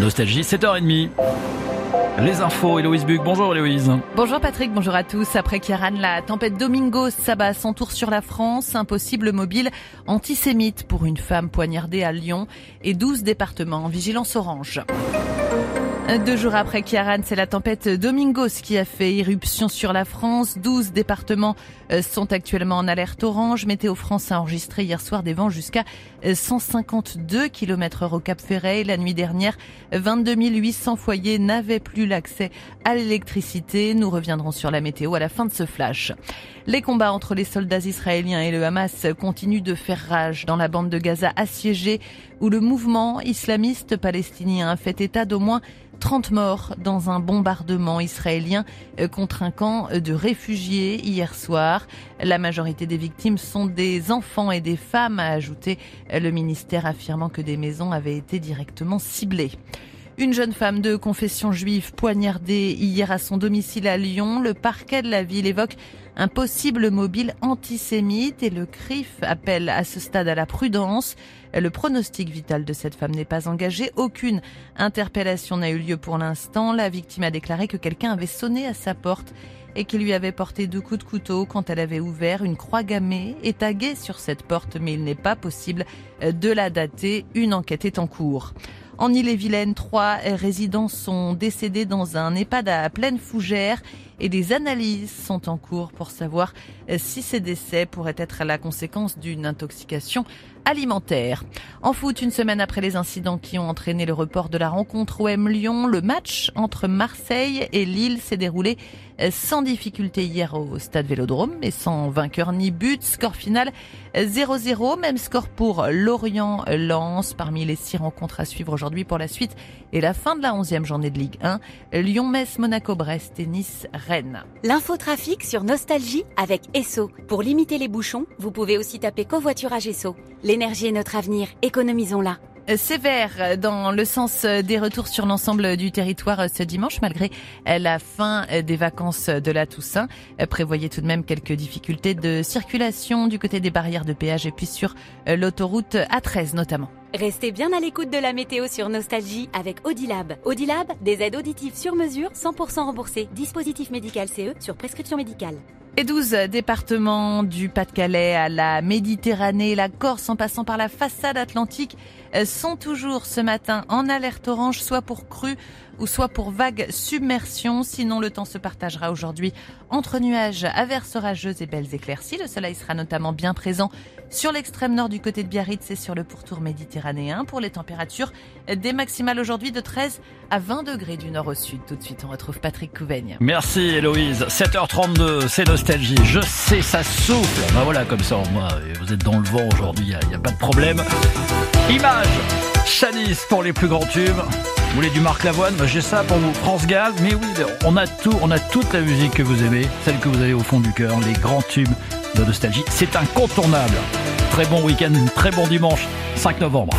Nostalgie, 7h30. Les infos, Héloïse Buc. Bonjour Héloïse. Bonjour Patrick, bonjour à tous. Après Kiaran, la tempête Domingos s'abat son tour sur la France. Impossible mobile antisémite pour une femme poignardée à Lyon et 12 départements en vigilance orange. Deux jours après Kiaran, c'est la tempête Domingos qui a fait irruption sur la France. 12 départements euh, sont actuellement en alerte orange. Météo France a enregistré hier soir des vents jusqu'à 152 km heure au Cap Ferret. La nuit dernière, 22 800 foyers n'avaient plus l'accès à l'électricité. Nous reviendrons sur la météo à la fin de ce flash. Les combats entre les soldats israéliens et le Hamas continuent de faire rage dans la bande de Gaza assiégée où le mouvement islamiste palestinien fait état d'au moins 30 morts dans un bombardement israélien euh, contre un camp de réfugiés hier soir. La majorité des victimes sont des enfants et des femmes, a ajouté le ministère affirmant que des maisons avaient été directement ciblées. Une jeune femme de confession juive poignardée hier à son domicile à Lyon. Le parquet de la ville évoque un possible mobile antisémite et le CRIF appelle à ce stade à la prudence. Le pronostic vital de cette femme n'est pas engagé. Aucune interpellation n'a eu lieu pour l'instant. La victime a déclaré que quelqu'un avait sonné à sa porte et qu'il lui avait porté deux coups de couteau quand elle avait ouvert une croix gammée et taguée sur cette porte, mais il n'est pas possible de la dater. Une enquête est en cours. En Ille-et-Vilaine, trois résidents sont décédés dans un EHPAD à pleine fougère et des analyses sont en cours pour savoir si ces décès pourraient être la conséquence d'une intoxication alimentaire. En foot, une semaine après les incidents qui ont entraîné le report de la rencontre OM Lyon, le match entre Marseille et Lille s'est déroulé sans difficulté hier au stade Vélodrome et sans vainqueur ni but. Score final 0-0, même score pour Lorient-Lens parmi les six rencontres à suivre aujourd'hui pour la suite et la fin de la onzième journée de Ligue 1. Lyon-Metz, Monaco-Brest et Nice-Rennes. L'infotrafic sur Nostalgie avec Esso. Pour limiter les bouchons, vous pouvez aussi taper covoiturage Esso. L'énergie est notre avenir, économisons-la. Euh, sévère dans le sens des retours sur l'ensemble du territoire euh, ce dimanche malgré euh, la fin des vacances de la Toussaint. Prévoyez tout de même quelques difficultés de circulation du côté des barrières de péage et puis sur l'autoroute A13 notamment. Restez bien à l'écoute de la météo sur Nostalgie avec Audilab. Audilab, des aides auditives sur mesure, 100% remboursées. Dispositif médical CE sur prescription médicale. Et 12 départements du Pas-de-Calais à la Méditerranée, la Corse en passant par la façade atlantique sont toujours ce matin en alerte orange, soit pour crue ou soit pour vague submersion. Sinon, le temps se partagera aujourd'hui entre nuages, averses orageuses et belles éclaircies. Le soleil sera notamment bien présent sur l'extrême nord du côté de Biarritz et sur le pourtour méditerranéen. Pour les températures, des maximales aujourd'hui de 13 à 20 degrés du nord au sud. Tout de suite, on retrouve Patrick Couvaigne. Merci Héloïse. 7h32, c'est Nostalgie. Je sais, ça souffle. Ben voilà, comme ça, moi, vous êtes dans le vent aujourd'hui, il n'y a, pas de problème. Image, Chalice pour les plus grands tubes. Vous voulez du Marc Lavoine? J'ai ça pour vous. France Gall, mais oui, on a tout, on a toute la musique que vous aimez, celle que vous avez au fond du cœur, les grands tubes de nostalgie. C'est incontournable. Très bon week-end, très bon dimanche, 5 novembre.